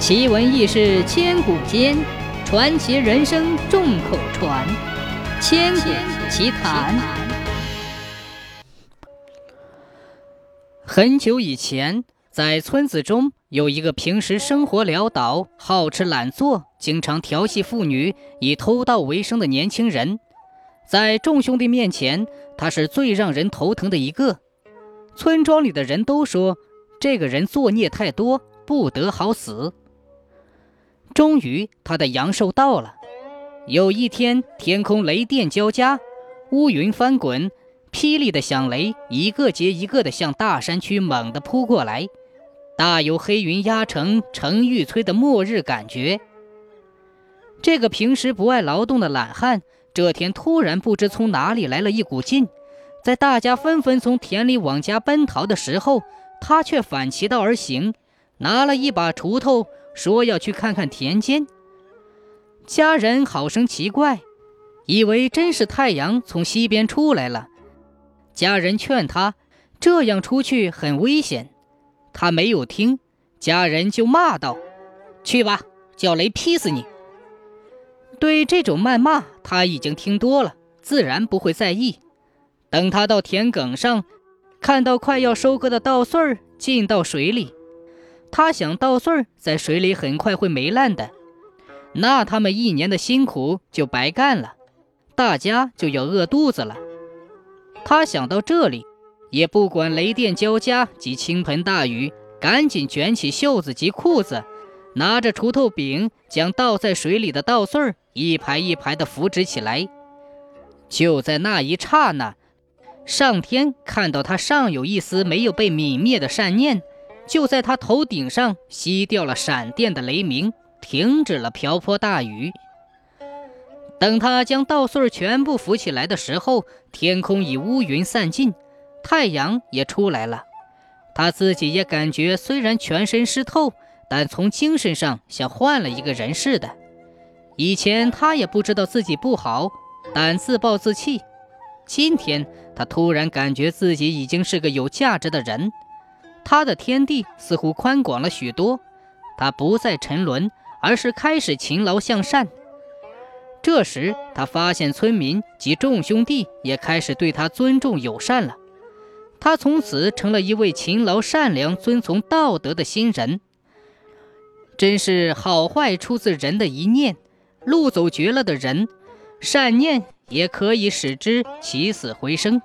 奇闻异事千古间，传奇人生众口传。千古奇谈。很久以前，在村子中有一个平时生活潦倒、好吃懒做、经常调戏妇女以偷盗为生的年轻人。在众兄弟面前，他是最让人头疼的一个。村庄里的人都说，这个人作孽太多，不得好死。终于，他的阳寿到了。有一天，天空雷电交加，乌云翻滚，霹雳的响雷一个接一个的向大山区猛地扑过来，大有黑云压城城欲摧的末日感觉。这个平时不爱劳动的懒汉。这天突然不知从哪里来了一股劲，在大家纷纷从田里往家奔逃的时候，他却反其道而行，拿了一把锄头，说要去看看田间。家人好生奇怪，以为真是太阳从西边出来了。家人劝他这样出去很危险，他没有听，家人就骂道：“去吧，叫雷劈死你！”对这种谩骂，他已经听多了，自然不会在意。等他到田埂上，看到快要收割的稻穗儿进到水里，他想稻穗儿在水里很快会霉烂的，那他们一年的辛苦就白干了，大家就要饿肚子了。他想到这里，也不管雷电交加及倾盆大雨，赶紧卷起袖子及裤子。拿着锄头柄，将倒在水里的稻穗儿一排一排地扶直起来。就在那一刹那，上天看到他尚有一丝没有被泯灭的善念，就在他头顶上熄掉了闪电的雷鸣，停止了瓢泼大雨。等他将稻穗全部扶起来的时候，天空已乌云散尽，太阳也出来了。他自己也感觉，虽然全身湿透。但从精神上像换了一个人似的。以前他也不知道自己不好，但自暴自弃。今天他突然感觉自己已经是个有价值的人，他的天地似乎宽广了许多。他不再沉沦，而是开始勤劳向善。这时他发现村民及众兄弟也开始对他尊重友善了。他从此成了一位勤劳善良、遵从道德的新人。真是好坏出自人的一念，路走绝了的人，善念也可以使之起死回生。